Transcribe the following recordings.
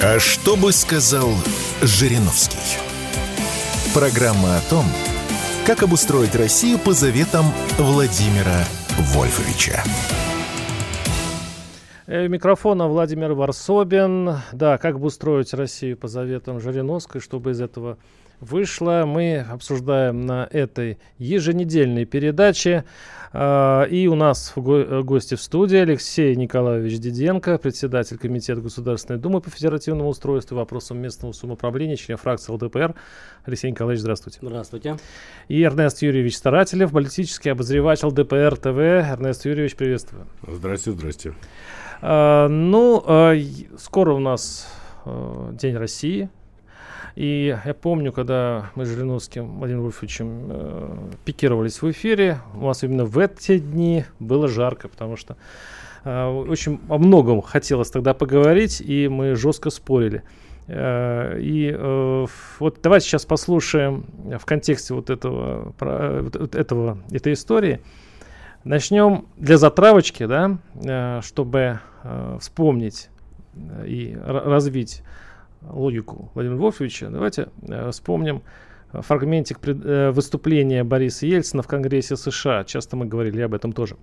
А что бы сказал Жириновский? Программа о том, как обустроить Россию по заветам Владимира Вольфовича. Э, микрофона Владимир Варсобин. Да, как бы устроить Россию по заветам Жириновской, чтобы из этого вышло. Мы обсуждаем на этой еженедельной передаче. А, и у нас в го- гости в студии Алексей Николаевич Диденко, председатель Комитета Государственной Думы по федеративному устройству и вопросам местного самоуправления, член фракции ЛДПР. Алексей Николаевич, здравствуйте. Здравствуйте. И Эрнест Юрьевич Старателев, политический обозреватель ЛДПР ТВ. Эрнест Юрьевич, приветствую. Здравствуйте, здрасте. А, ну, а, скоро у нас а, День России. И я помню, когда мы с Жириновским Владимиром Вольфовичем э, пикировались в эфире, у нас именно в эти дни было жарко, потому что э, очень о многом хотелось тогда поговорить, и мы жестко спорили. Э, И э, вот давайте сейчас послушаем в контексте вот этого, про- вот- вот этого этой истории. Начнем для затравочки, да, э, чтобы э, вспомнить э, и ра- развить логику Владимира Вольфовича. Давайте э, вспомним э, фрагментик пред- э, выступления Бориса Ельцина в Конгрессе США. Часто мы говорили об этом тоже.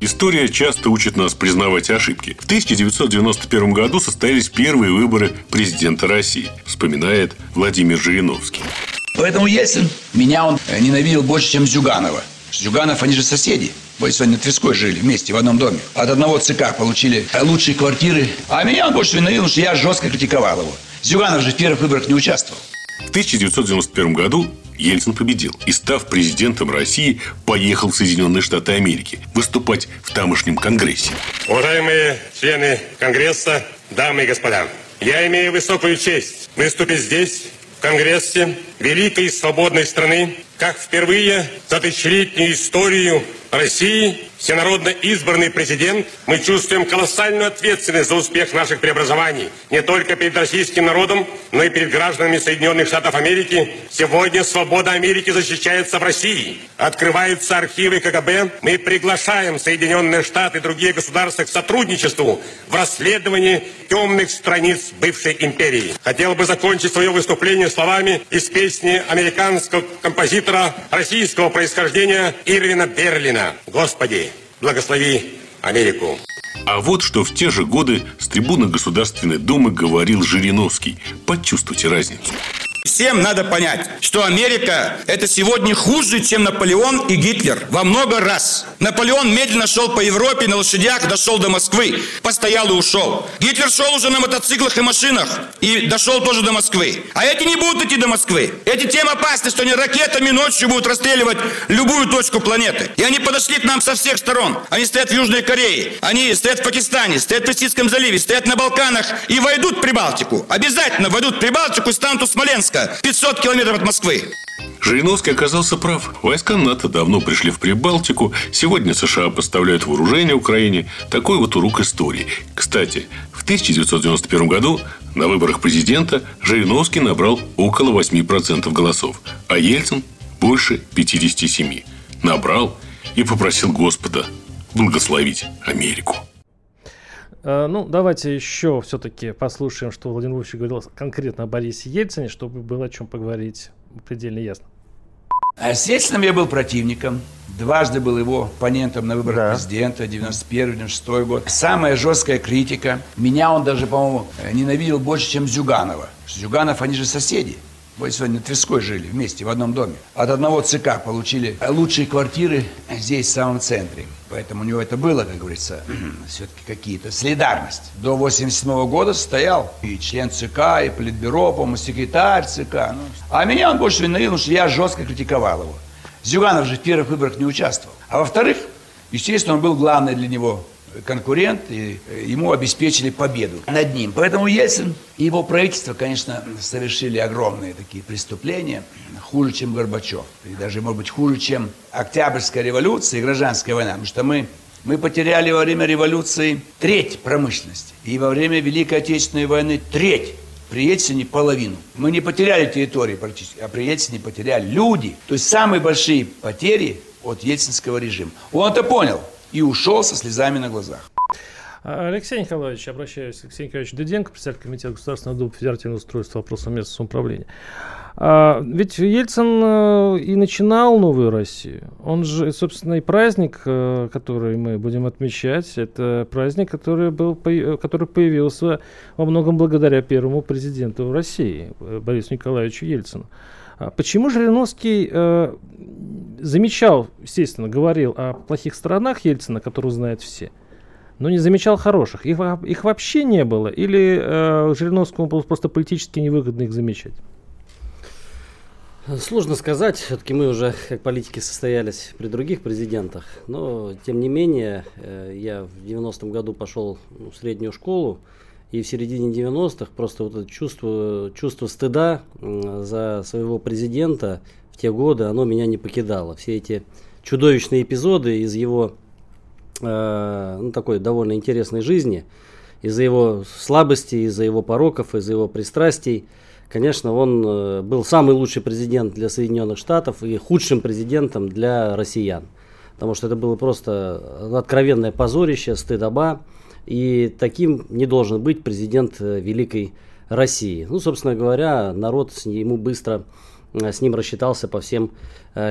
История часто учит нас признавать ошибки. В 1991 году состоялись первые выборы президента России, вспоминает Владимир Жириновский. Поэтому Ельцин, меня он ненавидел больше, чем Зюганова. Зюганов, они же соседи. Вы сегодня на Тверской жили вместе в одном доме. От одного ЦК получили э, лучшие квартиры. А меня он больше ненавидел, потому что я жестко критиковал его. Зюганов же в первых выборах не участвовал. В 1991 году Ельцин победил и, став президентом России, поехал в Соединенные Штаты Америки выступать в тамошнем Конгрессе. Уважаемые члены Конгресса, дамы и господа, я имею высокую честь выступить здесь, в Конгрессе великой и свободной страны, как впервые за тысячелетнюю историю России всенародно избранный президент, мы чувствуем колоссальную ответственность за успех наших преобразований не только перед российским народом, но и перед гражданами Соединенных Штатов Америки. Сегодня свобода Америки защищается в России. Открываются архивы КГБ. Мы приглашаем Соединенные Штаты и другие государства к сотрудничеству в расследовании темных страниц бывшей империи. Хотел бы закончить свое выступление словами из песни американского композитора российского происхождения Ирвина Берлина. Господи, благослови Америку. А вот что в те же годы с трибуны Государственной Думы говорил Жириновский. Почувствуйте разницу. Всем надо понять, что Америка – это сегодня хуже, чем Наполеон и Гитлер. Во много раз. Наполеон медленно шел по Европе на лошадях, дошел до Москвы, постоял и ушел. Гитлер шел уже на мотоциклах и машинах и дошел тоже до Москвы. А эти не будут идти до Москвы. Эти тем опасны, что они ракетами ночью будут расстреливать любую точку планеты. И они подошли к нам со всех сторон. Они стоят в Южной Корее, они стоят в Пакистане, стоят в Персидском заливе, стоят на Балканах и войдут в Прибалтику. Обязательно войдут в Прибалтику и станут у Смоленска, 500 километров от Москвы. Жириновский оказался прав. Войска НАТО давно пришли в Прибалтику. Сегодня США поставляют вооружение Украине. Такой вот урок истории. Кстати, в 1991 году на выборах президента Жириновский набрал около 8% голосов, а Ельцин больше 57. Набрал и попросил Господа благословить Америку. Э, Ну, давайте еще все-таки послушаем, что Владимир Вольфович говорил конкретно о Борисе Ельцине, чтобы было о чем поговорить предельно ясно. А с Ельцином я был противником. Дважды был его оппонентом на выборах президента, 91-96 год. Самая жесткая критика. Меня он даже, по-моему, ненавидел больше, чем Зюганова. Зюганов, они же соседи. Вы сегодня на Тверской жили вместе в одном доме. От одного ЦК получили лучшие квартиры здесь, в самом центре. Поэтому у него это было, как говорится, все-таки какие-то солидарность. До 87 года стоял и член ЦК, и политбюро, по-моему, секретарь ЦК. ну. А меня он больше ненавидел, потому что я жестко критиковал его. Зюганов же в первых выборах не участвовал. А во-вторых, естественно, он был главный для него конкурент, и ему обеспечили победу над ним. Поэтому Ельцин и его правительство, конечно, совершили огромные такие преступления, хуже, чем Горбачев. И даже, может быть, хуже, чем Октябрьская революция и гражданская война. Потому что мы, мы потеряли во время революции треть промышленности. И во время Великой Отечественной войны треть. При Ельцине половину. Мы не потеряли территории практически, а при Ельцине потеряли люди. То есть самые большие потери от ельцинского режима. Он это понял и ушел со слезами на глазах. Алексей Николаевич, обращаюсь к Алексею Николаевичу Дуденко, председатель комитета Государственного Дума федеративного устройства вопросов местного самоуправления. А, ведь Ельцин э, и начинал новую Россию. Он же, собственно, и праздник, э, который мы будем отмечать, это праздник, который, был, который появился во многом благодаря первому президенту России, э, Борису Николаевичу Ельцину. А почему Жириновский э, замечал, естественно, говорил о плохих сторонах Ельцина, которую знают все, но не замечал хороших? Их, их вообще не было? Или э, Жириновскому было просто политически невыгодно их замечать? Сложно сказать, все-таки мы уже как политики состоялись при других президентах, но тем не менее э, я в 90-м году пошел в среднюю школу, и в середине 90-х просто вот это чувство, чувство стыда за своего президента в те годы, оно меня не покидало. Все эти чудовищные эпизоды из его э, ну, такой довольно интересной жизни, из-за его слабости, из-за его пороков, из-за его пристрастий – Конечно, он э, был самый лучший президент для Соединенных Штатов и худшим президентом для россиян. Потому что это было просто откровенное позорище, стыдоба. И таким не должен быть президент э, Великой России. Ну, собственно говоря, народ ему быстро э, с ним рассчитался по всем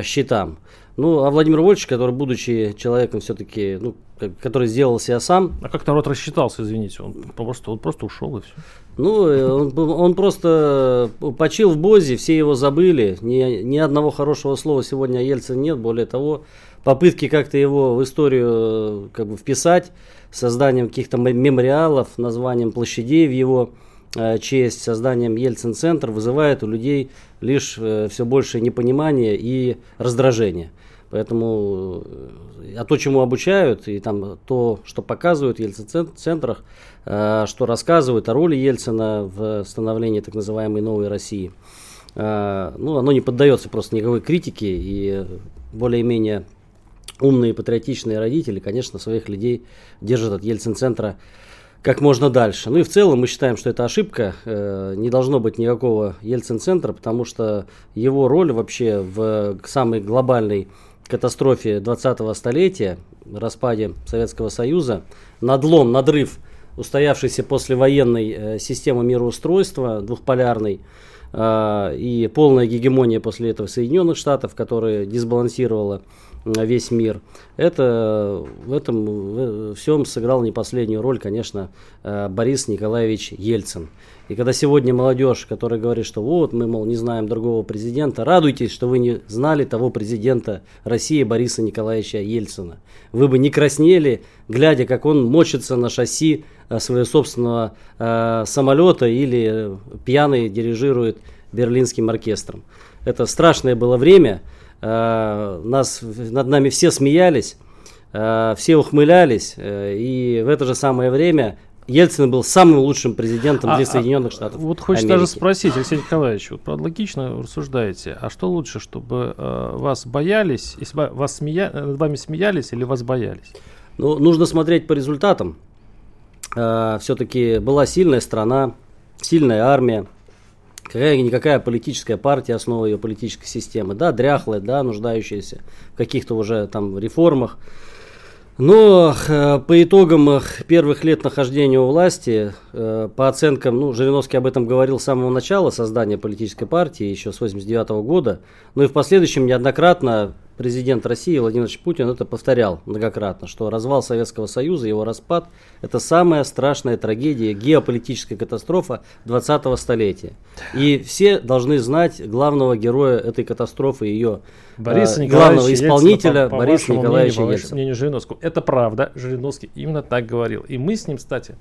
счетам. Ну, а Владимир Вольфович, который, будучи человеком все-таки, ну, который сделал себя сам... А как народ рассчитался, извините? Он просто, он просто ушел и все. Ну, э, он, он просто почил в Бозе, все его забыли. Ни, ни одного хорошего слова сегодня о Ельцине нет. Более того, попытки как-то его в историю э, как бы вписать, созданием каких-то мемориалов, названием площадей в его э, честь, созданием Ельцин-центр вызывает у людей лишь все большее непонимание и раздражение. Поэтому а то, чему обучают, и там то, что показывают в Ельцин-центрах, э, что рассказывают о роли Ельцина в становлении так называемой новой России, э, ну, оно не поддается просто никакой критике, и более-менее умные патриотичные родители, конечно, своих людей держат от Ельцин-центра как можно дальше. Ну и в целом мы считаем, что это ошибка. Э, не должно быть никакого Ельцин-центра, потому что его роль вообще в самой глобальной катастрофе 20-го столетия, распаде Советского Союза, надлом, надрыв устоявшейся послевоенной э, системы мироустройства двухполярной э, и полная гегемония после этого Соединенных Штатов, которая дисбалансировала весь мир. Это в этом всем сыграл не последнюю роль, конечно, э, Борис Николаевич Ельцин. И когда сегодня молодежь, которая говорит, что вот мы, мол, не знаем другого президента, радуйтесь, что вы не знали того президента России Бориса Николаевича Ельцина. Вы бы не краснели, глядя, как он мочится на шасси э, своего собственного э, самолета или пьяный дирижирует берлинским оркестром. Это страшное было время. Э, нас, над нами все смеялись, э, все ухмылялись. Э, и в это же самое время Ельцин был самым лучшим президентом для а, а Соединенных Штатов. Вот хочется даже спросить, Алексей Николаевич, вот логично рассуждаете, а что лучше, чтобы э, вас боялись, если вас смея, над вами смеялись или вас боялись? Ну, нужно смотреть по результатам. Э, все-таки была сильная страна, сильная армия, какая-никакая политическая партия, основа ее политической системы, да, дряхлая, да, нуждающаяся в каких-то уже там реформах. Но э, по итогам первых лет нахождения у власти, э, по оценкам, ну, Жириновский об этом говорил с самого начала создания политической партии, еще с 89 года, ну и в последующем неоднократно президент России Владимир Путин это повторял многократно, что развал Советского Союза, его распад – это самая страшная трагедия, геополитическая катастрофа 20-го столетия. И все должны знать главного героя этой катастрофы, ее Бориса э, главного исполнителя Ельцина, по, по Бориса Николаевича мнению, Ельцина. мнению Жириновского. Это правда, Жириновский именно так говорил. И мы с ним, кстати,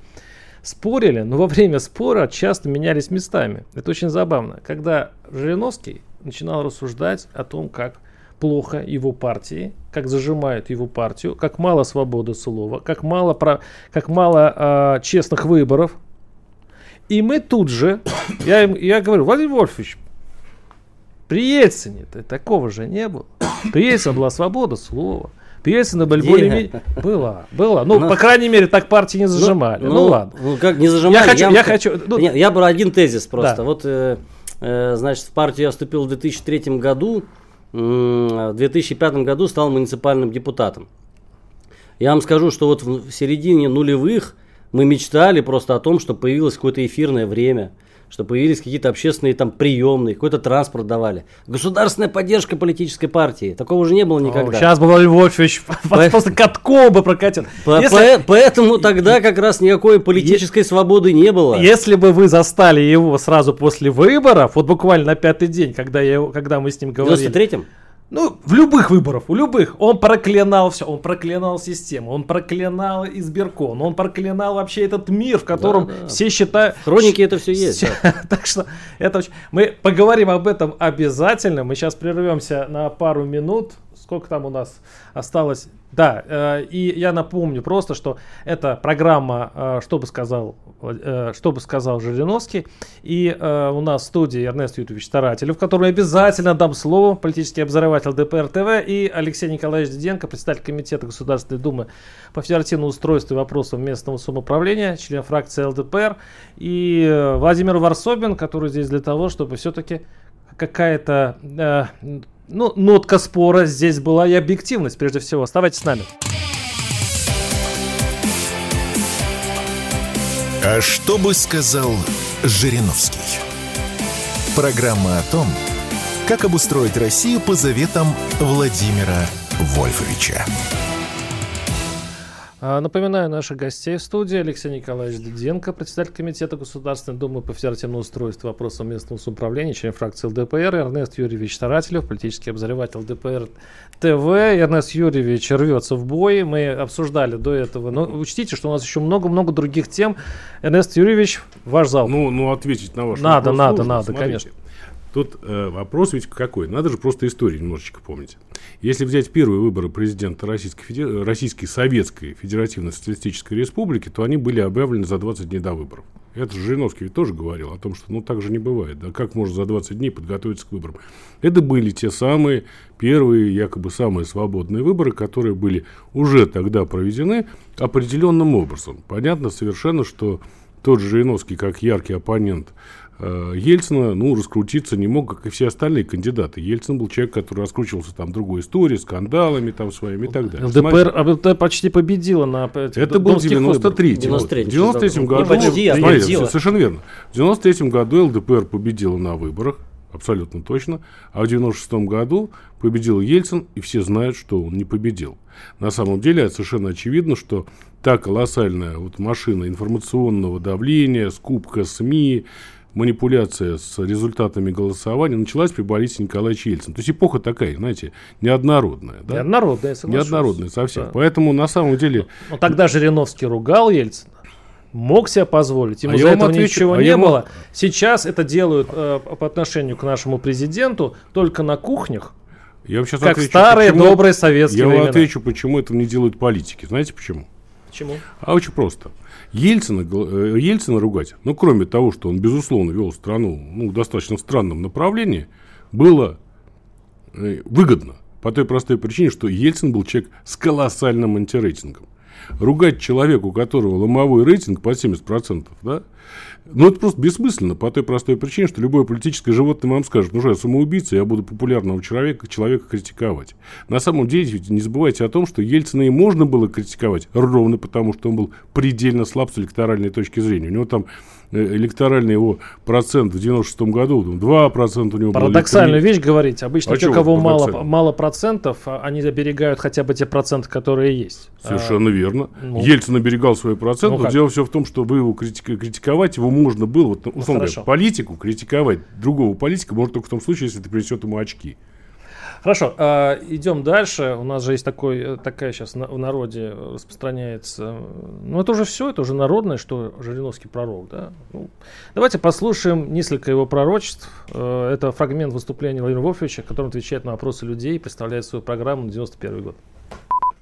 спорили, но во время спора часто менялись местами. Это очень забавно. Когда Жириновский начинал рассуждать о том, как плохо его партии, как зажимают его партию, как мало свободы слова, как мало, про, как мало э, честных выборов. И мы тут же, я, я говорю, Владимир Вольфович, при Ельцине -то такого же не было. При Ельцине была свобода слова. При Ельцине были более-менее... Была, была. Ну, Но... по крайней мере, так партии не зажимали. Ну, ну, ну ладно. Ну, как не зажимали? Я хочу... Я, я, хочу ну... я, я брал один тезис просто. Да. Вот, э, э, значит, в партию я вступил в 2003 году в 2005 году стал муниципальным депутатом. Я вам скажу, что вот в середине нулевых мы мечтали просто о том, что появилось какое-то эфирное время – что появились какие-то общественные там приемные, какой-то транспорт давали. Государственная поддержка политической партии. Такого же не было никогда. О, сейчас бы Львович по... просто катком бы прокатил. По Если... Поэтому тогда как раз никакой политической свободы не было. Если бы вы застали его сразу после выборов, вот буквально на пятый день, когда, я, когда мы с ним говорили. В 93-м? Ну, в любых выборах, у любых. Он проклинал все, он проклинал систему, он проклинал избиркон, он проклинал вообще этот мир, в котором да, да. все считают... Хроники это все есть. так что это. Мы поговорим об этом обязательно. Мы сейчас прервемся на пару минут. Сколько там у нас осталось? Да, э, и я напомню просто, что это программа э, «Что бы сказал, э, что бы сказал Жириновский». И э, у нас в студии Эрнест Юрьевич Старателев, которому обязательно дам слово, политический обозреватель ДПР ТВ, и Алексей Николаевич Диденко, председатель Комитета Государственной Думы по федеративному устройству и вопросам местного самоуправления, член фракции ЛДПР, и э, Владимир Варсобин, который здесь для того, чтобы все-таки какая-то э, ну, нотка спора здесь была и объективность, прежде всего. Оставайтесь с нами. А что бы сказал Жириновский? Программа о том, как обустроить Россию по заветам Владимира Вольфовича. А, напоминаю наших гостей в студии. Алексей Николаевич Диденко, председатель Комитета Государственной Думы по федеративному устройству вопросам местного самоуправления, член фракции ЛДПР, Эрнест Юрьевич Старателев, политический обозреватель ЛДПР ТВ. Эрнест Юрьевич рвется в бой. Мы обсуждали до этого. Но учтите, что у нас еще много-много других тем. Эрнест Юрьевич, ваш зал. Ну, ну ответить на ваш надо, вопрос. Надо, надо, надо, конечно. Тут э, вопрос ведь какой? Надо же просто историю немножечко помнить. Если взять первые выборы президента Российской, Федер... Российской Советской Федеративной Социалистической Республики, то они были объявлены за 20 дней до выборов. Это же Жириновский ведь тоже говорил о том, что ну так же не бывает. Да как можно за 20 дней подготовиться к выборам? Это были те самые первые, якобы самые свободные выборы, которые были уже тогда проведены определенным образом. Понятно совершенно, что тот же Жириновский, как яркий оппонент Ельцина, ну, раскрутиться не мог, как и все остальные кандидаты. Ельцин был человек, который раскручивался там другой историей, скандалами там своими и так далее. ЛДПР, а ЛДПР почти победила на Это был 93-й 93 В 93 году, почти, а смотрите, совершенно верно. В 93 году ЛДПР победила на выборах, абсолютно точно, а в 96 году победил Ельцин, и все знают, что он не победил. На самом деле, совершенно очевидно, что та колоссальная вот машина информационного давления, скупка СМИ, манипуляция с результатами голосования началась при Борисе Николаевиче Ельцине. То есть эпоха такая, знаете, неоднородная. Да? Неоднородная, соглашусь. Неоднородная совсем. Да. Поэтому на самом деле... Но тогда Жириновский ругал Ельцина мог себе позволить. Ему а за этого отвечу, ничего а не ему... было. Сейчас это делают э, по отношению к нашему президенту только на кухнях. Я вам сейчас как отвечу, старые почему... добрые советские Я времена. вам отвечу, почему это не делают политики. Знаете почему? Почему? А очень просто. Ельцина, э, Ельцина ругать, ну, кроме того, что он, безусловно, вел страну ну, в достаточно странном направлении, было э, выгодно. По той простой причине, что Ельцин был человек с колоссальным антирейтингом. Ругать человеку, у которого ломовой рейтинг по 70%, да, ну, это просто бессмысленно по той простой причине, что любое политическое животное вам скажет, ну что, я самоубийца, я буду популярного человека, человека критиковать. На самом деле, не забывайте о том, что Ельцина и можно было критиковать ровно потому, что он был предельно слаб с электоральной точки зрения. У него там электоральный его процент в 96 году, 2% у него Парадоксальную вещь говорить. Обычно а те, у кого мало, мало процентов, а они оберегают хотя бы те проценты, которые есть. Совершенно а, верно. Ну, Ельцин оберегал свои проценты. Ну, дело все в том, что вы его критика, критиковать его можно было, вот, условно ну, говоря, политику критиковать другого политика можно только в том случае, если это принесет ему очки. Хорошо, э, идем дальше. У нас же есть такой, э, такая сейчас на, в народе распространяется. Ну, это уже все, это уже народное, что Жириновский пророк, да. Ну, давайте послушаем несколько его пророчеств. Э, это фрагмент выступления Владимира Вольфовича, который отвечает на вопросы людей представляет свою программу на 91 год.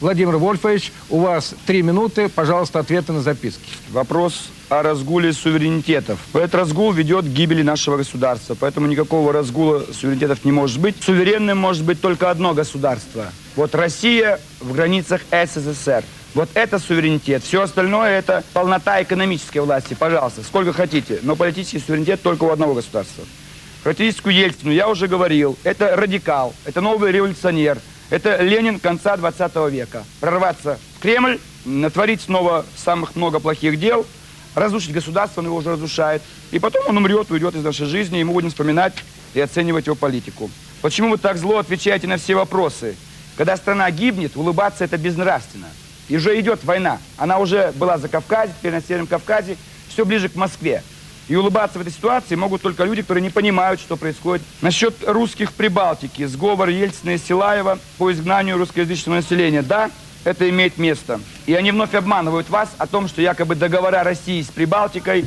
Владимир Вольфович, у вас три минуты, пожалуйста, ответы на записки. Вопрос о разгуле суверенитетов. Этот разгул ведет к гибели нашего государства, поэтому никакого разгула суверенитетов не может быть. Суверенным может быть только одно государство. Вот Россия в границах СССР. Вот это суверенитет. Все остальное это полнота экономической власти. Пожалуйста, сколько хотите. Но политический суверенитет только у одного государства. Характеристику Ельцину я уже говорил. Это радикал, это новый революционер, это Ленин конца 20 века. Прорваться Кремль натворить снова самых много плохих дел, разрушить государство, он его уже разрушает. И потом он умрет, уйдет из нашей жизни, и мы будем вспоминать и оценивать его политику. Почему вы так зло отвечаете на все вопросы? Когда страна гибнет, улыбаться это безнравственно. И уже идет война. Она уже была за Кавказе, теперь на Северном Кавказе, все ближе к Москве. И улыбаться в этой ситуации могут только люди, которые не понимают, что происходит. Насчет русских в Прибалтике, сговор Ельцина и Силаева по изгнанию русскоязычного населения. Да, это имеет место. И они вновь обманывают вас о том, что якобы договора России с Прибалтикой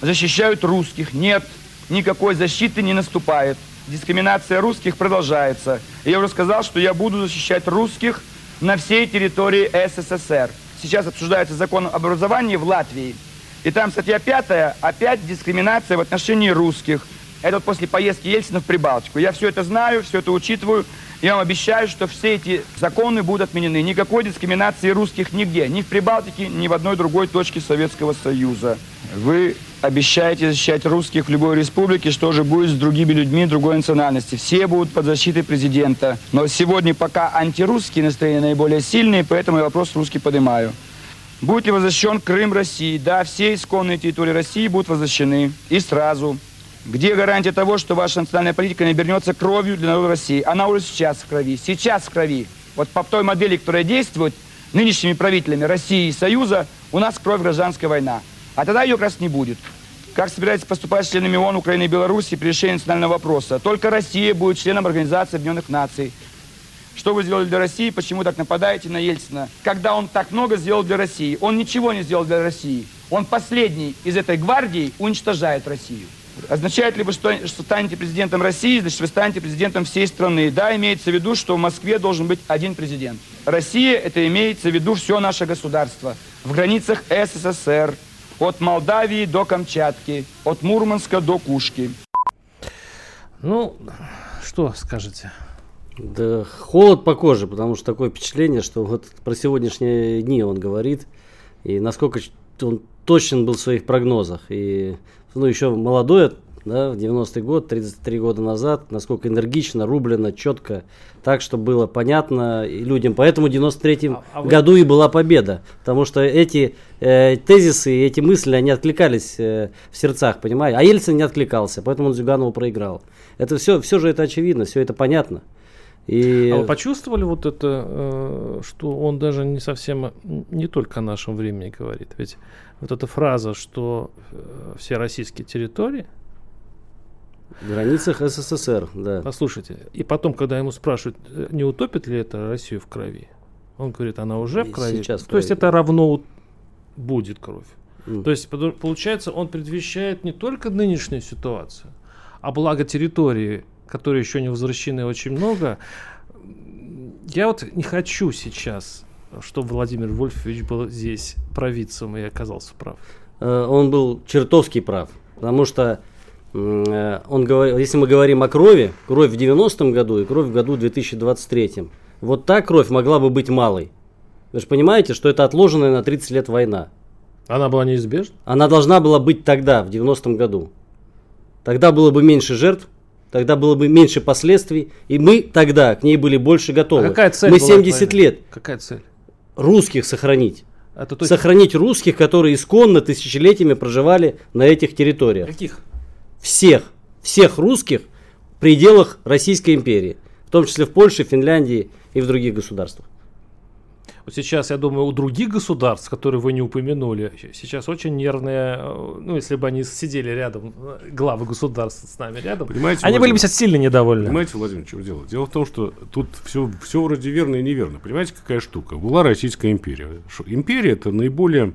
защищают русских. Нет, никакой защиты не наступает. Дискриминация русских продолжается. Я уже сказал, что я буду защищать русских на всей территории СССР. Сейчас обсуждается закон об образовании в Латвии. И там статья пятая, опять дискриминация в отношении русских. Это вот после поездки Ельцина в Прибалтику. Я все это знаю, все это учитываю. Я вам обещаю, что все эти законы будут отменены. Никакой дискриминации русских нигде. Ни в Прибалтике, ни в одной другой точке Советского Союза. Вы обещаете защищать русских в любой республике, что же будет с другими людьми другой национальности. Все будут под защитой президента. Но сегодня пока антирусские настроения наиболее сильные, поэтому я вопрос русский поднимаю. Будет ли возвращен Крым России? Да, все исконные территории России будут возвращены. И сразу. Где гарантия того, что ваша национальная политика не обернется кровью для народа России? Она уже сейчас в крови. Сейчас в крови. Вот по той модели, которая действует нынешними правителями России и Союза, у нас кровь гражданская война. А тогда ее как раз не будет. Как собираетесь поступать членами ООН, Украины и Беларуси при решении национального вопроса? Только Россия будет членом Организации Объединенных Наций. Что вы сделали для России? Почему так нападаете на Ельцина? Когда он так много сделал для России? Он ничего не сделал для России. Он последний из этой гвардии уничтожает Россию. Означает ли вы, что, что станете президентом России, значит, вы станете президентом всей страны? Да, имеется в виду, что в Москве должен быть один президент. Россия, это имеется в виду все наше государство. В границах СССР, от Молдавии до Камчатки, от Мурманска до Кушки. Ну, что скажете? Да холод по коже, потому что такое впечатление, что вот про сегодняшние дни он говорит, и насколько он точен был в своих прогнозах. И ну, еще молодой, да, в 90-й год, 33 года назад, насколько энергично, рублено, четко, так, чтобы было понятно людям. Поэтому в 93-м а, а вы... году и была победа, потому что эти э, тезисы и эти мысли, они откликались э, в сердцах, понимаете? А Ельцин не откликался, поэтому он Зюганову проиграл. Это все, все же это очевидно, все это понятно. И... А вы почувствовали вот это, э, что он даже не совсем, не только о нашем времени говорит? Ведь вот эта фраза, что э, все российские территории... В границах СССР, да. Послушайте, и потом, когда ему спрашивают, э, не утопит ли это Россию в крови, он говорит, она уже в крови. Сейчас в крови. То есть это равно будет кровь. Mm. То есть получается, он предвещает не только нынешнюю ситуацию, а благо территории которые еще не возвращены очень много. Я вот не хочу сейчас, чтобы Владимир Вольфович был здесь провидцем и оказался прав. Э, он был чертовски прав, потому что э, он говорил, если мы говорим о крови, кровь в 90-м году и кровь в году 2023, вот та кровь могла бы быть малой. Вы же понимаете, что это отложенная на 30 лет война. Она была неизбежна? Она должна была быть тогда, в 90-м году. Тогда было бы меньше жертв, тогда было бы меньше последствий, и мы тогда к ней были больше готовы. А какая цель мы 70 лет. Какая цель? Русских сохранить. Это, то есть... Сохранить русских, которые исконно тысячелетиями проживали на этих территориях. Каких? Всех. Всех русских в пределах Российской империи. В том числе в Польше, Финляндии и в других государствах. Вот сейчас, я думаю, у других государств, которые вы не упомянули, сейчас очень нервные, э, ну, если бы они сидели рядом, э, главы государств с нами рядом, Понимаете, они Владимир, были бы сейчас сильно недовольны. Понимаете, Владимир, что дело? Дело в том, что тут все, все вроде верно и неверно. Понимаете, какая штука? Была Российская империя. Империя – это наиболее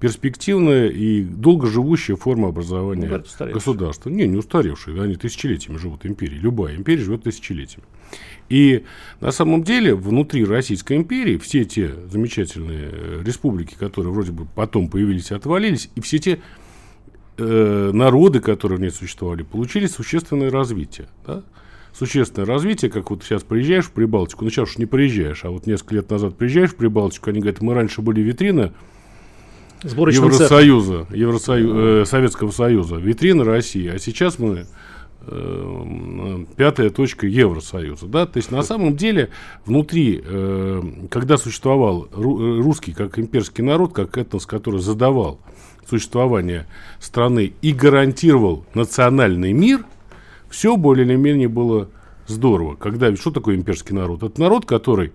перспективная и долгоживущая форма образования ну, государства. Не, не устаревшие, они тысячелетиями живут империи. Любая империя живет тысячелетиями. И на самом деле внутри Российской империи все те замечательные э, республики, которые вроде бы потом появились и отвалились, и все те э, народы, которые в ней существовали, получили существенное развитие. Да? Существенное развитие, как вот сейчас приезжаешь в Прибалтику, ну сейчас уж не приезжаешь, а вот несколько лет назад приезжаешь в Прибалтику, они говорят, мы раньше были витрина Евросоюза, Евросоюза э, Советского Союза, витрина России, а сейчас мы пятая точка Евросоюза. Да? То есть на самом деле внутри, э, когда существовал ру, русский как имперский народ, как этнос, который задавал существование страны и гарантировал национальный мир, все более или менее было здорово. Когда, что такое имперский народ? Это народ, который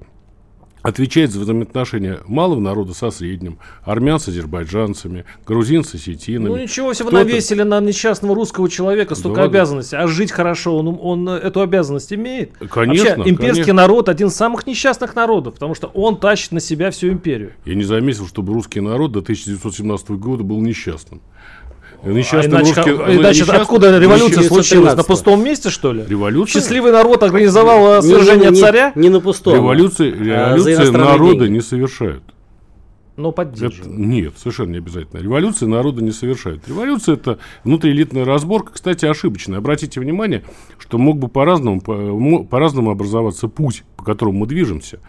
отвечает за взаимоотношения малого народа со средним, армян с азербайджанцами, грузин с осетинами. Ну ничего себе, вы навесили на несчастного русского человека столько да, обязанностей, а жить хорошо, он, он эту обязанность имеет? Конечно. Вообще, имперский конечно. народ один из самых несчастных народов, потому что он тащит на себя всю империю. Я не заметил, чтобы русский народ до 1917 года был несчастным. Несчастным а иначе, русским, иначе несчастным, откуда революция случилась? На пустом месте, что ли? Революция? Счастливый народ организовал не, свержение не, царя? Не, не на пустом. Революции, революции а народа деньги. не совершают. Но поддерживают. Это, нет, совершенно не обязательно. Революции народа не совершают. Революция это внутриэлитная разборка, кстати, ошибочная. Обратите внимание, что мог бы по-разному, по, по-разному образоваться путь, по которому мы движемся.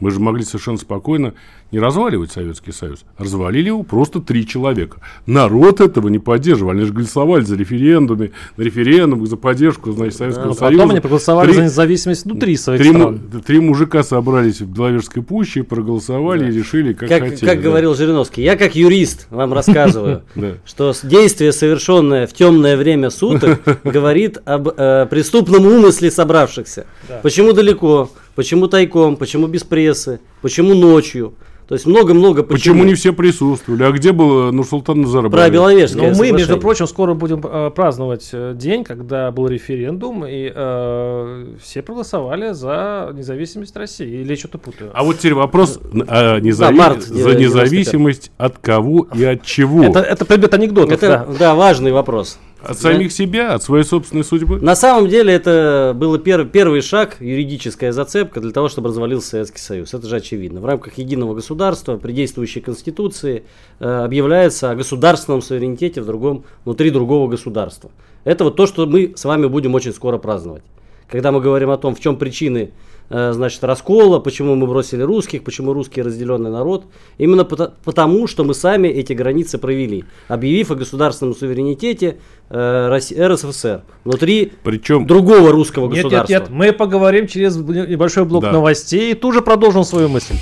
Мы же могли совершенно спокойно не разваливать Советский Союз. Развалили его просто три человека. Народ этого не поддерживал. Они же голосовали за референдумы, на референдум за поддержку значит, Советского а Союза. Потом они проголосовали три, за независимость внутри своих три, стран. Три мужика собрались в Беловежской пуще, проголосовали да. и решили, как, как хотели. Как да. говорил Жириновский, я как юрист вам рассказываю, что действие, совершенное в темное время суток, говорит об э, преступном умысле собравшихся. Почему далеко? Почему тайком? Почему без прессы? Почему ночью? То есть много-много почему. Почему не все присутствовали? А где был Нурсултан Назарбаев? Про Беловежское Но мы, между прочим, скоро будем э, праздновать э, день, когда был референдум, и э, все проголосовали за независимость России. Или что-то путаю. А вот теперь вопрос а, незави... да, март, за независимость от кого и от чего? Это, это предмет анекдотов. Это, да. да, важный вопрос. От самих себя, от своей собственной судьбы? На самом деле это был пер, первый шаг, юридическая зацепка для того, чтобы развалился Советский Союз. Это же очевидно. В рамках единого государства при действующей Конституции э, объявляется о государственном суверенитете в другом, внутри другого государства. Это вот то, что мы с вами будем очень скоро праздновать. Когда мы говорим о том, в чем причины значит, раскола, почему мы бросили русских, почему русский разделенный народ. Именно потому, что мы сами эти границы провели, объявив о государственном суверенитете э, РСФСР внутри Причем... другого русского нет, государства. Нет, нет, мы поговорим через небольшой блок да. новостей и тут же продолжим свою мысль.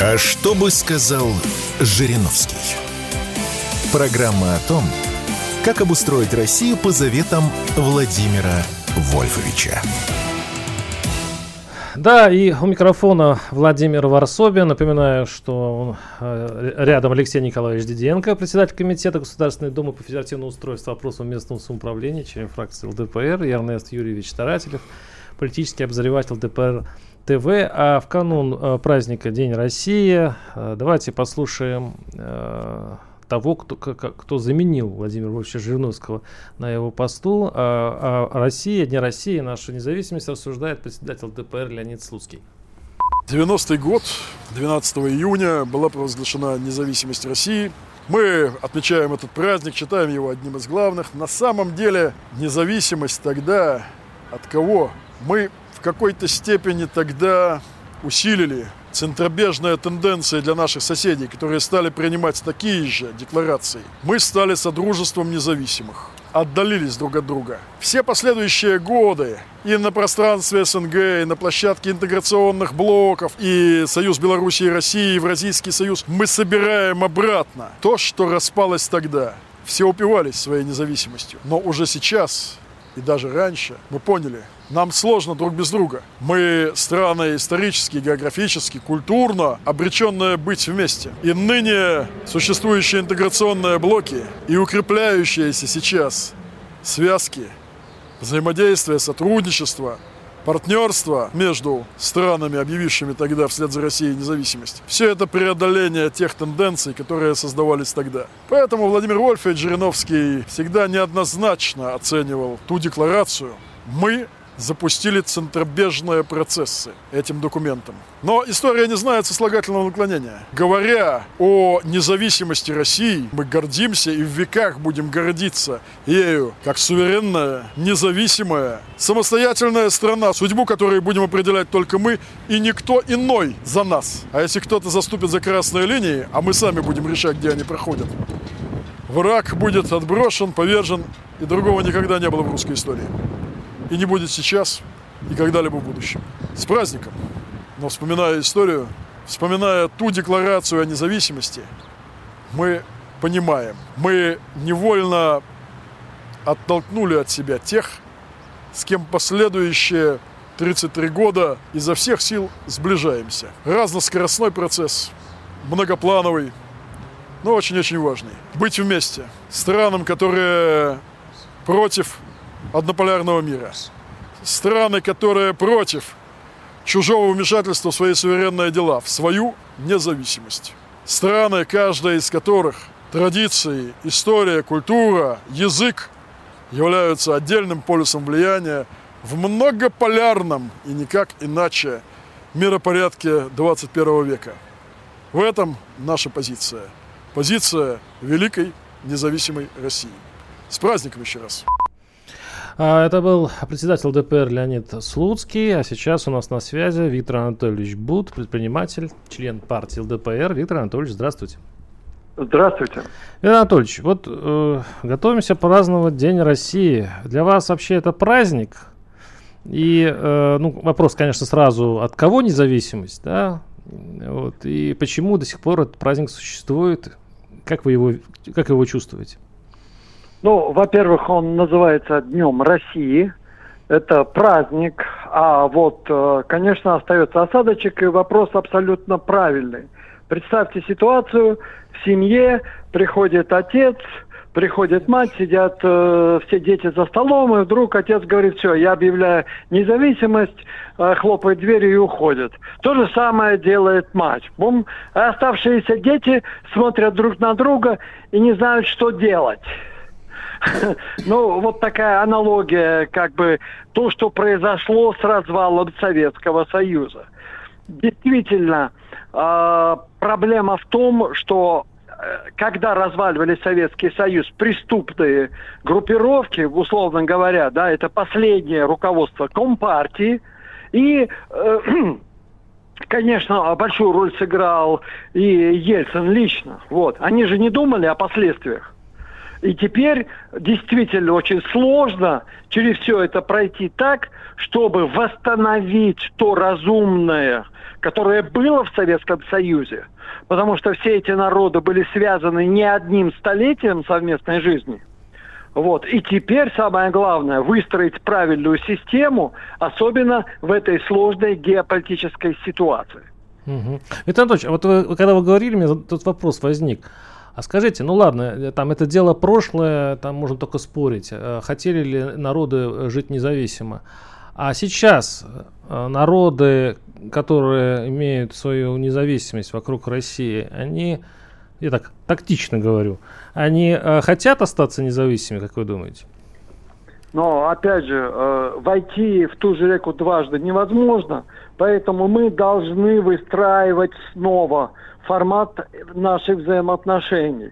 А что бы сказал Жириновский? Программа о том, как обустроить Россию по заветам Владимира Вольфовича. Да, и у микрофона Владимир Варсобин. Напоминаю, что он, э, рядом Алексей Николаевич Диденко, председатель Комитета Государственной Думы по федеративному устройству вопросов местного самоуправления, член фракции ЛДПР, и Эрнест Юрьевич Тарателев, политический обозреватель ЛДПР ТВ. А в канун э, праздника День России э, давайте послушаем того, кто, кто заменил Владимира Вольфовича Жириновского на его посту. А, а Россия, не Россия, наша независимость рассуждает председатель ДПР Леонид Слуцкий. 90-й год, 12 июня была провозглашена независимость России. Мы отмечаем этот праздник, считаем его одним из главных. На самом деле независимость тогда от кого? Мы в какой-то степени тогда усилили центробежная тенденция для наших соседей, которые стали принимать такие же декларации. Мы стали содружеством независимых отдалились друг от друга. Все последующие годы и на пространстве СНГ, и на площадке интеграционных блоков, и Союз Беларуси и России, и Евразийский союз, мы собираем обратно то, что распалось тогда. Все упивались своей независимостью. Но уже сейчас и даже раньше мы поняли, нам сложно друг без друга. Мы страны исторически, географически, культурно обреченные быть вместе. И ныне существующие интеграционные блоки и укрепляющиеся сейчас связки, взаимодействие, сотрудничество, партнерство между странами, объявившими тогда вслед за Россией независимость. Все это преодоление тех тенденций, которые создавались тогда. Поэтому Владимир Вольфович Жириновский всегда неоднозначно оценивал ту декларацию. Мы запустили центробежные процессы этим документом. Но история не знает сослагательного наклонения. Говоря о независимости России, мы гордимся и в веках будем гордиться ею, как суверенная, независимая, самостоятельная страна, судьбу которой будем определять только мы и никто иной за нас. А если кто-то заступит за красные линии, а мы сами будем решать, где они проходят, враг будет отброшен, повержен, и другого никогда не было в русской истории. И не будет сейчас, и когда-либо в будущем. С праздником! Но вспоминая историю, вспоминая ту декларацию о независимости, мы понимаем, мы невольно оттолкнули от себя тех, с кем последующие 33 года изо всех сил сближаемся. Разноскоростной процесс, многоплановый, но очень-очень важный. Быть вместе. Странам, которые против однополярного мира. Страны, которые против чужого вмешательства в свои суверенные дела, в свою независимость. Страны, каждая из которых традиции, история, культура, язык являются отдельным полюсом влияния в многополярном и никак иначе миропорядке 21 века. В этом наша позиция. Позиция великой независимой России. С праздником еще раз! А, это был председатель ДПР Леонид Слуцкий, а сейчас у нас на связи Виктор Анатольевич Бут, предприниматель, член партии ЛДПР. Виктор Анатольевич, здравствуйте. Здравствуйте. Виктор Анатольевич, вот э, готовимся праздновать День России. Для вас вообще это праздник? И э, ну, вопрос, конечно, сразу, от кого независимость, да? Вот, и почему до сих пор этот праздник существует? Как вы его, как его чувствуете? Ну, во-первых, он называется Днем России. Это праздник. А вот, э, конечно, остается осадочек, и вопрос абсолютно правильный. Представьте ситуацию, в семье приходит отец, приходит мать, сидят э, все дети за столом, и вдруг отец говорит, все, я объявляю независимость, э, хлопает дверью и уходит. То же самое делает мать. Бум. А оставшиеся дети смотрят друг на друга и не знают, что делать. Ну, вот такая аналогия, как бы то, что произошло с развалом Советского Союза. Действительно, а, проблема в том, что э, когда разваливали Советский Союз, преступные группировки, условно говоря, да, это последнее руководство Компартии, и э, конечно, большую роль сыграл и Ельцин лично. Вот. Они же не думали о последствиях. И теперь действительно очень сложно через все это пройти так, чтобы восстановить то разумное, которое было в Советском Союзе. Потому что все эти народы были связаны не одним столетием совместной жизни. Вот. И теперь самое главное выстроить правильную систему, особенно в этой сложной геополитической ситуации. Угу. Виктор Анатольевич, а вот вы, когда вы говорили, у меня тут вопрос возник. А скажите, ну ладно, э, там это дело прошлое, там можно только спорить. Э, хотели ли народы э, жить независимо? А сейчас народы, которые имеют свою независимость вокруг России, они, я так тактично говорю, они хотят остаться независимыми, как вы думаете? Но, опять же, войти в ту же реку дважды невозможно, поэтому мы должны выстраивать снова формат наших взаимоотношений.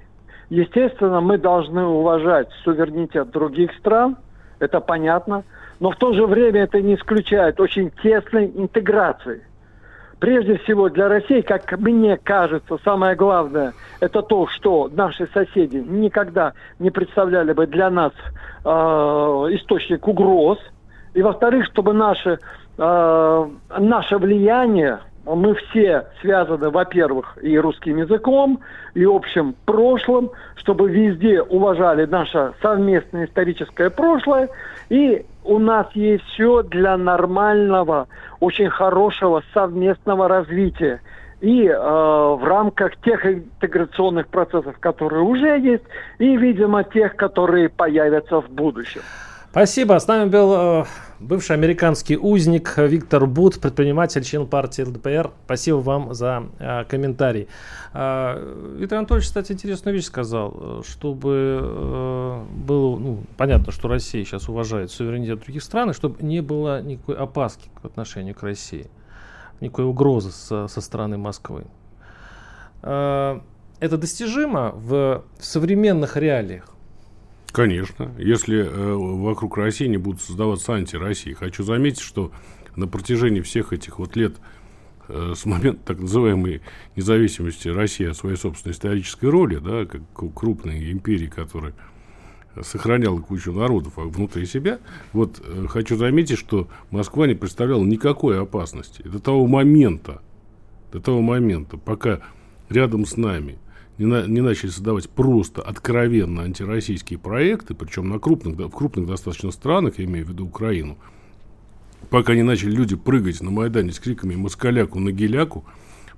Естественно, мы должны уважать суверенитет других стран, это понятно, но в то же время это не исключает очень тесной интеграции. Прежде всего для России, как мне кажется, самое главное, это то, что наши соседи никогда не представляли бы для нас э, источник угроз. И во-вторых, чтобы наше, э, наше влияние мы все связаны, во-первых, и русским языком, и общим прошлым, чтобы везде уважали наше совместное историческое прошлое, и у нас есть все для нормального, очень хорошего совместного развития. И э, в рамках тех интеграционных процессов, которые уже есть, и, видимо, тех, которые появятся в будущем. Спасибо. С нами был э, бывший американский узник Виктор Бут, предприниматель, член партии ЛДПР. Спасибо вам за э, комментарий. Э, Виктор Анатольевич, кстати, интересную вещь сказал. Чтобы э, было, ну, понятно, что Россия сейчас уважает суверенитет других стран, и чтобы не было никакой опаски к отношению к России, никакой угрозы со, со стороны Москвы. Э, это достижимо в, в современных реалиях? Конечно. Если э, вокруг России не будут создаваться антироссии. Хочу заметить, что на протяжении всех этих вот лет э, с момента так называемой независимости России от своей собственной исторической роли, да, как крупной империи, которая сохраняла кучу народов внутри себя, вот э, хочу заметить, что Москва не представляла никакой опасности. До того момента, до того момента, пока рядом с нами не, на, не начали создавать просто откровенно антироссийские проекты, причем на крупных, в крупных достаточно странах, я имею в виду Украину, пока не начали люди прыгать на Майдане с криками «москаляку на геляку»,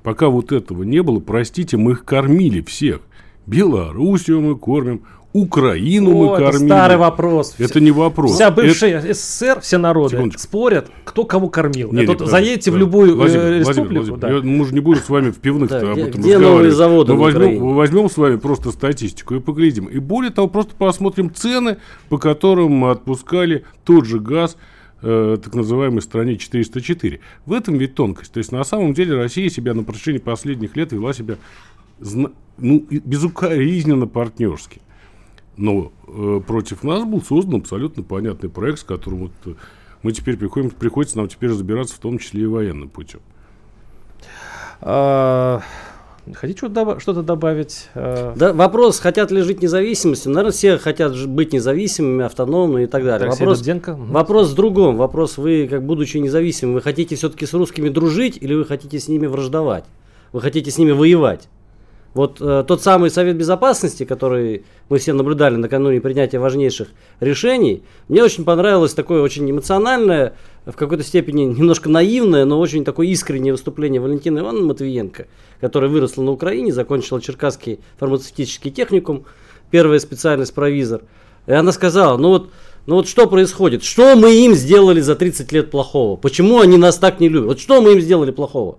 пока вот этого не было, простите, мы их кормили всех. Белоруссию мы кормим, Украину О, мы кормили. Это старый вопрос. Это не вопрос. Вся бывшая это... СССР, все народы Секундочку. спорят, кто кого кормил. Нет, это, нет, заедете да, в любую Владимир, э, республику. Владимир, да. я, мы же не будем с вами в пивных да, об этом где новые заводы мы возьмем, мы возьмем с вами просто статистику и поглядим. И более того, просто посмотрим цены, по которым мы отпускали тот же газ, э, так называемой стране 404. В этом ведь тонкость. То есть на самом деле Россия себя на протяжении последних лет вела себя ну, безукоризненно партнерски. Но э, против нас был создан абсолютно понятный проект, с которым вот э, мы теперь приходим, приходится нам теперь разбираться, в том числе и военным путем. А, хотите что-то добавить? А? Да, вопрос, хотят ли жить независимостью? Наверное, все хотят быть независимыми, автономными и так далее. Так, вопрос, вопрос в другом. Вопрос, вы, как будучи независимым, вы хотите все-таки с русскими дружить или вы хотите с ними враждовать? Вы хотите с ними воевать? Вот э, тот самый Совет Безопасности, который мы все наблюдали накануне принятия важнейших решений, мне очень понравилось такое очень эмоциональное, в какой-то степени немножко наивное, но очень такое искреннее выступление Валентины Ивановны Матвиенко, которая выросла на Украине, закончила Черкасский фармацевтический техникум, первая специальность провизор. И она сказала, ну вот, ну вот что происходит? Что мы им сделали за 30 лет плохого? Почему они нас так не любят? Вот что мы им сделали плохого?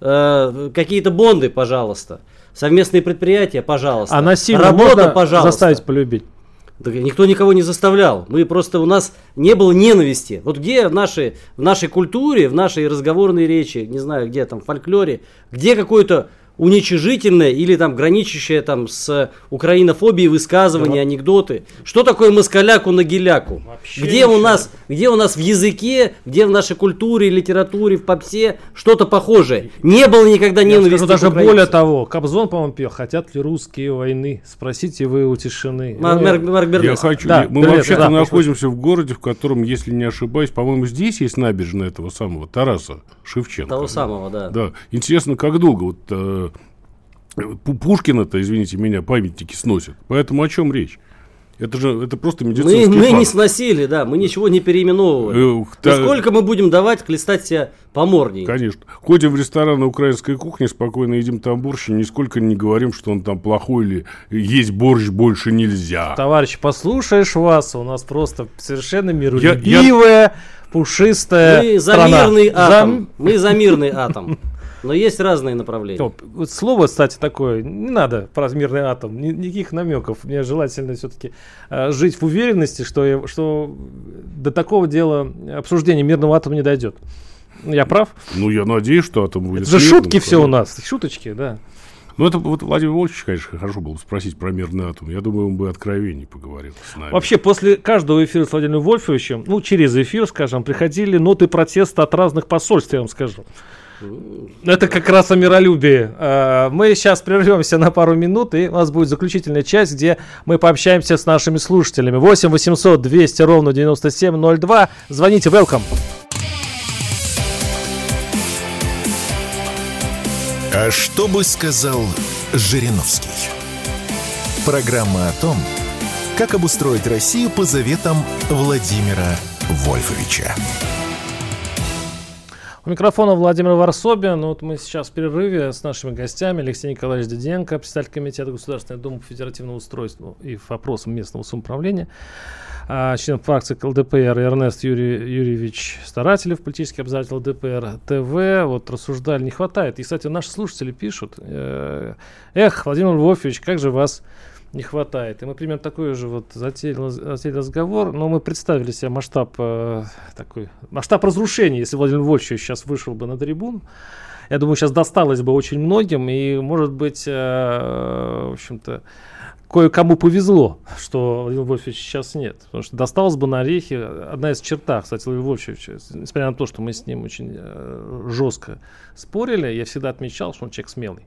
Э, какие-то бонды, пожалуйста. Совместные предприятия, пожалуйста. А насильно Работа, можно пожалуйста. заставить полюбить? Да никто никого не заставлял. Мы просто у нас не было ненависти. Вот где в нашей, в нашей культуре, в нашей разговорной речи, не знаю, где там, в фольклоре, где какой-то уничижительное или там граничащее там с украинофобией высказывания, да. анекдоты. Что такое москаляку на геляку? где у нас, где у нас в языке, где в нашей культуре, литературе, в попсе что-то похожее? Не было никогда ненависти. Я даже более того, Кобзон, по-моему, пел, хотят ли русские войны? Спросите вы у тишины. Марк, Марк, Марк Я хочу. Да, мы вообще-то да, находимся в городе, в котором, если не ошибаюсь, по-моему, здесь есть набережная этого самого Тараса Шевченко. Того самого, да. Да. Интересно, как долго вот э, Пушкина-то, извините меня, памятники сносят. Поэтому о чем речь? Это же это просто медицинский Мы, мы не сносили, да, мы ничего не переименовывали. Э, та... Сколько мы будем давать хлестать себя по морде? Конечно. Ходим в ресторан на украинской кухне, спокойно едим там борщ, и нисколько не говорим, что он там плохой или есть борщ больше нельзя. Товарищ, послушаешь вас, у нас просто совершенно миролюбивая, я... пушистая Мы страна. за мирный атом. За... Мы за мирный атом. Но есть разные направления. Вот слово, кстати, такое, не надо про мирный атом, ни, никаких намеков. Мне желательно все-таки э, жить в уверенности, что, я, что до такого дела обсуждения мирного атома не дойдет. Я прав? Ну, я надеюсь, что атом будет. Это же шутки все у нас, шуточки, да. Ну, это вот Владимир Вольфович, конечно, хорошо было бы спросить про мирный атом. Я думаю, он бы откровеннее поговорил с нами. Вообще, после каждого эфира с Владимиром Вольфовичем, ну, через эфир, скажем, приходили ноты протеста от разных посольств, я вам скажу. Это как раз о миролюбии. А, мы сейчас прервемся на пару минут, и у нас будет заключительная часть, где мы пообщаемся с нашими слушателями. 8 800 200 ровно 9702. Звоните, welcome. А что бы сказал Жириновский? Программа о том, как обустроить Россию по заветам Владимира Вольфовича. У микрофона Владимир Варсобин. Ну, вот мы сейчас в перерыве с нашими гостями. Алексей Николаевич Диденко, председатель Комитета Государственной Думы по федеративному устройству и вопросам местного самоуправления. А, член фракции ЛДПР Эрнест Юрий, Юрьевич Старателев, политический обозреватель ЛДПР ТВ. Вот рассуждали, не хватает. И, кстати, наши слушатели пишут. Э, Эх, Владимир Львович, как же вас не хватает. И мы примерно такой же вот затеяли, затеяли разговор, но мы представили себе масштаб э, такой, масштаб разрушения, если Владимир Вольфович сейчас вышел бы на трибуну. я думаю, сейчас досталось бы очень многим, и, может быть, в общем-то, кое-кому повезло, что Владимира Вольфовича сейчас нет. Потому что досталось бы на орехи одна из чертах, кстати, Владимира Вольфовича. Несмотря на то, что мы с ним очень э, жестко спорили, я всегда отмечал, что он человек смелый.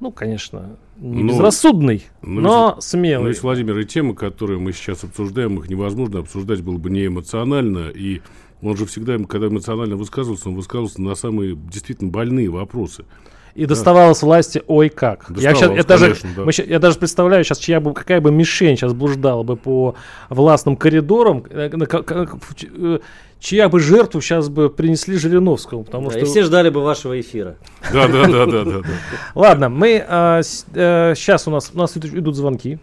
Ну, конечно, не ну, безрассудный, ну, но если, смелый. Ну, если, Владимир, и темы, которые мы сейчас обсуждаем, их невозможно обсуждать было бы не эмоционально. И он же всегда, когда эмоционально высказывался, он высказывался на самые действительно больные вопросы. И доставалось власти ой как. я, сейчас, я, даже, да. мы, я даже представляю сейчас, чья бы, какая бы мишень сейчас блуждала бы по властным коридорам, э, э, чья бы жертву сейчас бы принесли Жириновскому. Потому да, что... И все ждали бы вашего эфира. Да, да, да, да, да. Ладно, мы сейчас э, у нас у нас идут звонки.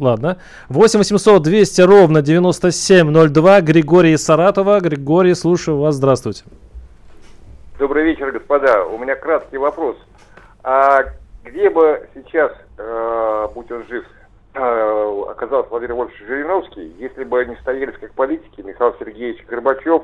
Ладно. 8 800 200 ровно 9702. Григорий Саратова. Григорий, слушаю вас. Здравствуйте. Добрый вечер, господа. У меня краткий вопрос. А где бы сейчас, э, будь он жив, э, оказался Владимир Вольфович Жириновский, если бы не стоялись как политики Михаил Сергеевич Горбачев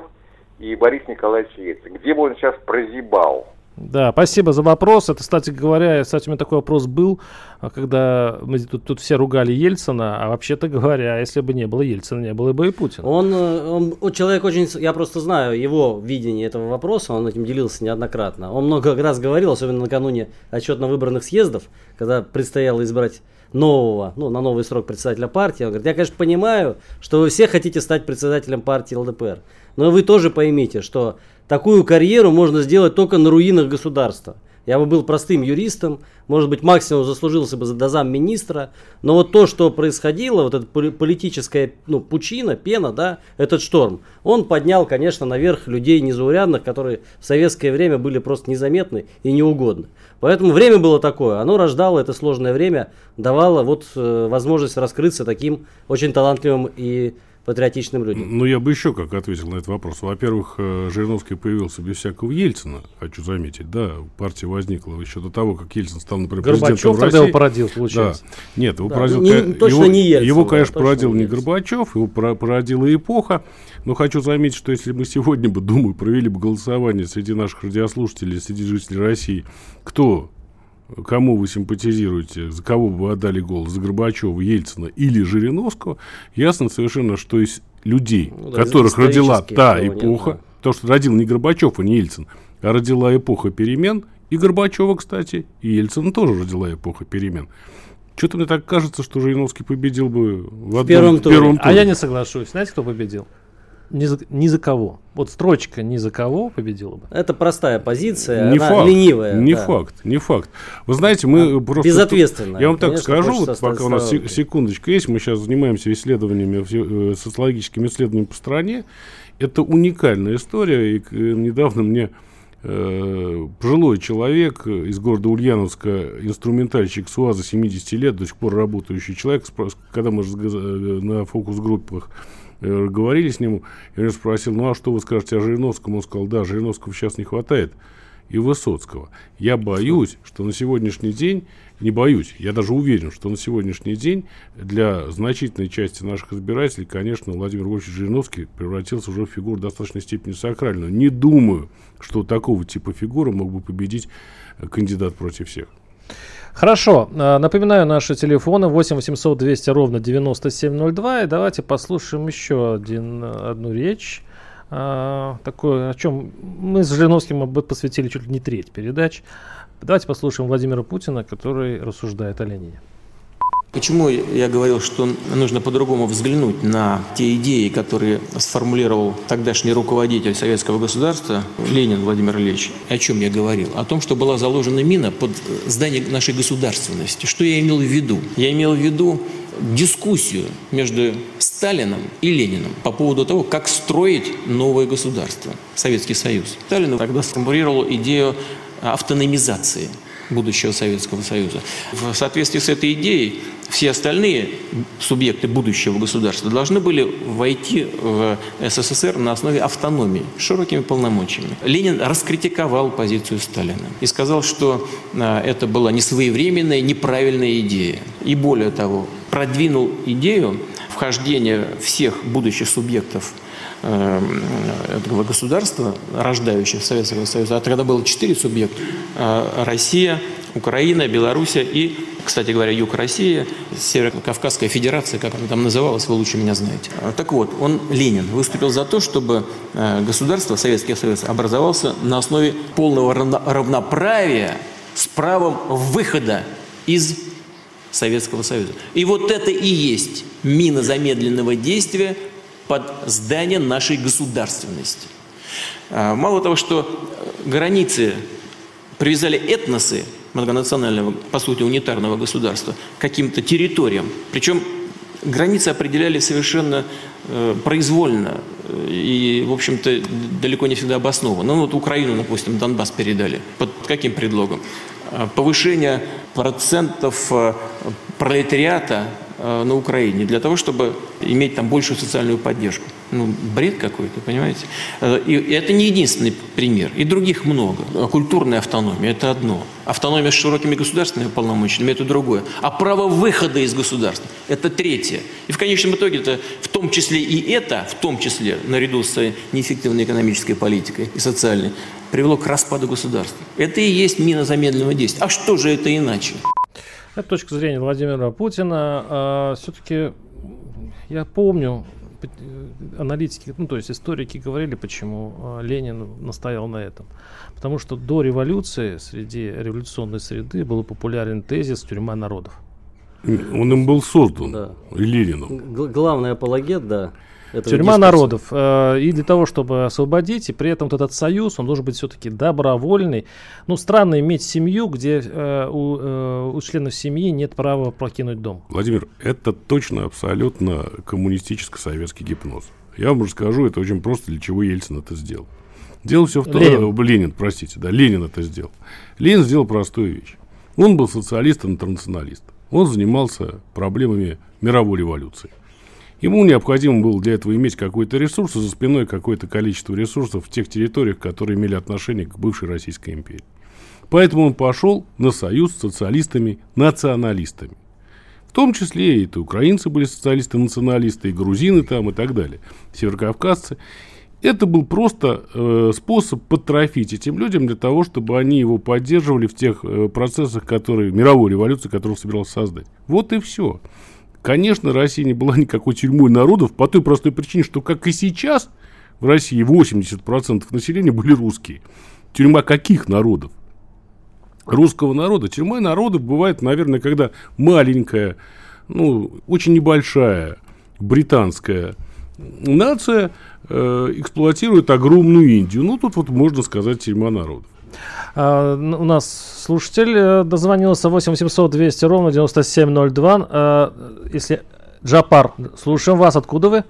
и Борис Николаевич Ельцин? Где бы он сейчас прозябал? Да, спасибо за вопрос. Это, кстати говоря, кстати, у меня такой вопрос был, а, когда мы тут, тут все ругали Ельцина, а вообще-то говоря, если бы не было Ельцина, не было бы и Путина. Он, э, он человек очень, я просто знаю его видение этого вопроса, он этим делился неоднократно. Он много раз говорил, особенно накануне отчетно-выборных съездов, когда предстояло избрать нового, ну, на новый срок председателя партии. Он говорит, я, конечно, понимаю, что вы все хотите стать председателем партии ЛДПР, но вы тоже поймите, что такую карьеру можно сделать только на руинах государства. Я бы был простым юристом, может быть, максимум заслужился бы до замминистра, но вот то, что происходило, вот эта политическая ну, пучина, пена, да, этот шторм, он поднял, конечно, наверх людей незаурядных, которые в советское время были просто незаметны и неугодны. Поэтому время было такое, оно рождало это сложное время, давало вот э, возможность раскрыться таким очень талантливым и патриотичным людям. Ну, я бы еще как ответил на этот вопрос. Во-первых, э, Жириновский появился без всякого Ельцина, хочу заметить. Да, партия возникла еще до того, как Ельцин стал, например, Горбачев президентом тогда его породил, получается. Да. Нет, его да, породил... Не, точно его, не Ельцин. Его, конечно, да, породил не, не Горбачев, его породила эпоха. Но хочу заметить, что если мы сегодня бы, думаю, провели бы голосование среди наших радиослушателей, среди жителей России, кто кому вы симпатизируете, за кого бы вы отдали голос, за Горбачева, Ельцина или Жириновского, ясно совершенно, что из людей, ну, да, которых родила та эпоха, нет, да. то, что родил не Горбачев, а не Ельцин, а родила эпоха перемен, и Горбачева, кстати, и Ельцин тоже родила эпоха перемен. Что-то мне так кажется, что Жириновский победил бы в, в одном, первом, туре. первом туре. А я не соглашусь. Знаете, кто победил? Ни за, ни за кого. Вот строчка ни за кого победила бы. Это простая позиция, не она факт, ленивая. Не да. факт, не факт. Вы знаете, мы а, просто... Безответственно. Я вам так скажу, вот, пока у нас секундочка есть, мы сейчас занимаемся исследованиями, э, социологическими исследованиями по стране. Это уникальная история, и э, недавно мне э, пожилой человек из города Ульяновска, инструментальщик СУАЗа 70 лет, до сих пор работающий человек, когда мы на фокус-группах говорили с ним, я спросил, ну а что вы скажете о Жириновском? Он сказал, да, Жириновского сейчас не хватает и Высоцкого. Я боюсь, что на сегодняшний день, не боюсь, я даже уверен, что на сегодняшний день для значительной части наших избирателей, конечно, Владимир Вольфович Жириновский превратился уже в фигуру достаточной степени сакральную. Не думаю, что такого типа фигуры мог бы победить кандидат против всех. Хорошо, э, напоминаю наши телефоны 8 800 200 ровно 9702. И давайте послушаем еще один, одну речь. А, такое, о чем мы с Жириновским посвятили чуть ли не треть передач. Давайте послушаем Владимира Путина, который рассуждает о Ленине. Почему я говорил, что нужно по-другому взглянуть на те идеи, которые сформулировал тогдашний руководитель советского государства Ленин Владимир Ильич? О чем я говорил? О том, что была заложена мина под здание нашей государственности. Что я имел в виду? Я имел в виду дискуссию между Сталином и Лениным по поводу того, как строить новое государство, Советский Союз. Сталин тогда сформулировал идею автономизации будущего Советского Союза. В соответствии с этой идеей все остальные субъекты будущего государства должны были войти в СССР на основе автономии, широкими полномочиями. Ленин раскритиковал позицию Сталина и сказал, что а, это была несвоевременная, неправильная идея. И более того, продвинул идею вхождения всех будущих субъектов этого государства, рождающих Советского Союза, а тогда было четыре субъекта. Э, Россия, Украина, Белоруссия и, кстати говоря, Юг России, Северо-Кавказская Федерация, как она там называлась, вы лучше меня знаете. Так вот, он, Ленин, выступил за то, чтобы государство, Советский Союз, образовался на основе полного равноправия с правом выхода из Советского Союза. И вот это и есть мина замедленного действия под здание нашей государственности. А, мало того, что границы привязали этносы многонационального, по сути, унитарного государства к каким-то территориям, причем границы определяли совершенно э, произвольно и, в общем-то, далеко не всегда обоснованно. Ну, вот Украину, допустим, Донбасс передали. Под каким предлогом? А, повышение процентов э, пролетариата э, на Украине для того, чтобы иметь там большую социальную поддержку. Ну, бред какой-то, понимаете? Э, и это не единственный пример. И других много. Культурная автономия – это одно. Автономия с широкими государственными полномочиями – это другое. А право выхода из государства – это третье. И в конечном итоге это в том числе и это, в том числе наряду с неэффективной экономической политикой и социальной, привело к распаду государства. Это и есть мина замедленного действия. А что же это иначе? Это точка зрения Владимира Путина. А, все-таки я помню, аналитики, ну то есть историки говорили, почему а, Ленин настоял на этом. Потому что до революции среди революционной среды был популярен тезис «тюрьма народов». Он им был создан, да. Лениным. Г- главный апологет, да. Тюрьма дискурса. народов. Э, и для того, чтобы освободить, и при этом вот этот союз, он должен быть все-таки добровольный. Ну, странно иметь семью, где э, у, э, у членов семьи нет права покинуть дом. Владимир, это точно абсолютно коммунистическо-советский гипноз. Я вам расскажу, это очень просто, для чего Ельцин это сделал. Дело все в том, Ленин. Э, Ленин, простите, да, Ленин это сделал. Ленин сделал простую вещь. Он был социалист-интернационалист. Он занимался проблемами мировой революции. Ему необходимо было для этого иметь какой-то ресурс, за спиной какое-то количество ресурсов в тех территориях, которые имели отношение к бывшей Российской империи. Поэтому он пошел на союз с социалистами-националистами. В том числе и это украинцы были социалисты-националисты, и грузины там, и так далее, северокавказцы. Это был просто э, способ подтрофить этим людям для того, чтобы они его поддерживали в тех э, процессах, которые, мировой революции, которую он собирался создать. Вот и все. Конечно, Россия не была никакой тюрьмой народов по той простой причине, что, как и сейчас, в России 80% населения были русские. Тюрьма каких народов? Русского народа. Тюрьма народов бывает, наверное, когда маленькая, ну, очень небольшая британская нация э, эксплуатирует огромную Индию. Ну, тут вот можно сказать тюрьма народов. А, у нас слушатель э, дозвонился 8 800 200 ровно 9702. А, если Джапар, слушаем вас. Откуда вы?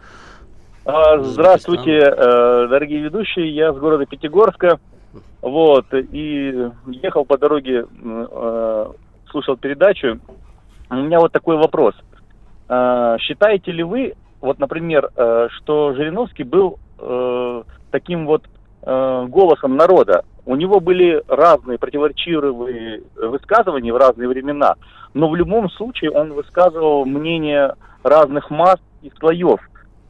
А, здравствуйте, э, дорогие ведущие. Я с города Пятигорска. Вот, и ехал по дороге, э, слушал передачу. У меня вот такой вопрос. Считаете ли вы, вот, например, что Жириновский был таким вот голосом народа? У него были разные противоречивые высказывания в разные времена, но в любом случае он высказывал мнение разных масс и слоев.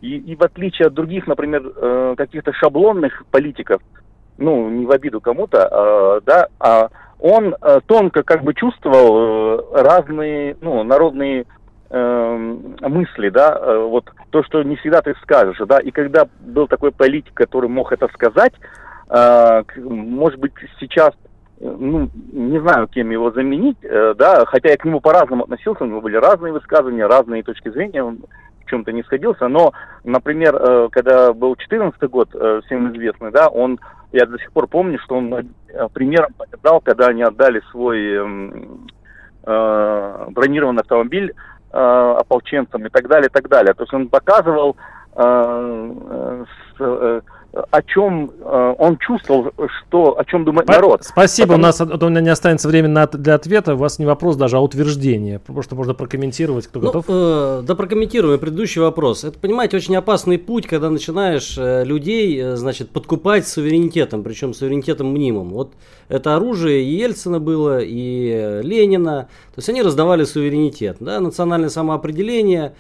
И, и в отличие от других, например, э, каких-то шаблонных политиков, ну, не в обиду кому-то, э, да, а он э, тонко как бы чувствовал э, разные, ну, народные э, мысли, да, э, вот то, что не всегда ты скажешь, да, и когда был такой политик, который мог это сказать, а, может быть, сейчас, ну, не знаю, кем его заменить, э, да, хотя я к нему по-разному относился, у него были разные высказывания, разные точки зрения, он в чем-то не сходился, но, например, э, когда был 14 год, э, всем известный, да, он, я до сих пор помню, что он примером показал, когда они отдали свой эм, бронированный автомобиль ополченцам и так далее, и так далее. То есть он показывал о чем э, он чувствовал, что, о чем думает народ. Спасибо, Потому... у нас у меня не останется времени на, для ответа. У вас не вопрос даже, а утверждение. Просто можно прокомментировать, кто ну, готов. Э, да, прокомментируем предыдущий вопрос. Это, понимаете, очень опасный путь, когда начинаешь э, людей, э, значит, подкупать суверенитетом, причем суверенитетом мнимым. Вот это оружие и Ельцина было, и Ленина. То есть они раздавали суверенитет, да, национальное самоопределение,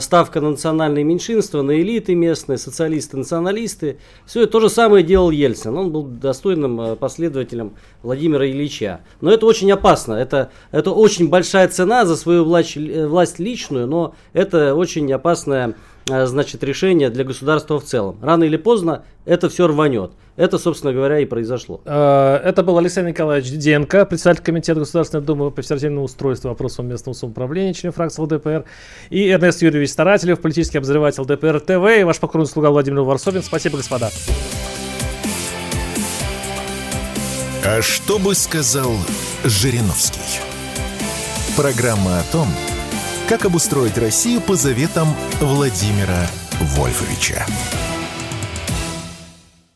ставка на национальные меньшинства, на элиты местные, социалисты, националисты. Все это то же самое делал Ельцин. Он был достойным э, последователем Владимира Ильича. Но это очень опасно. Это, это очень большая цена за свою власть, э, власть личную, но это очень опасная Э, значит, решение для государства в целом. Рано или поздно это все рванет. Это, собственно говоря, и произошло. Э, это был Алексей Николаевич Диденко, председатель Комитета Государственной Думы по федеративному устройству вопросов местного самоуправления, член фракции ЛДПР, и Эрнест Юрьевич Старателев, политический обозреватель ДПР ТВ, и ваш покорный слуга Владимир Варсобин. Спасибо, господа. А что бы сказал Жириновский? Программа о том, как обустроить Россию по заветам Владимира Вольфовича.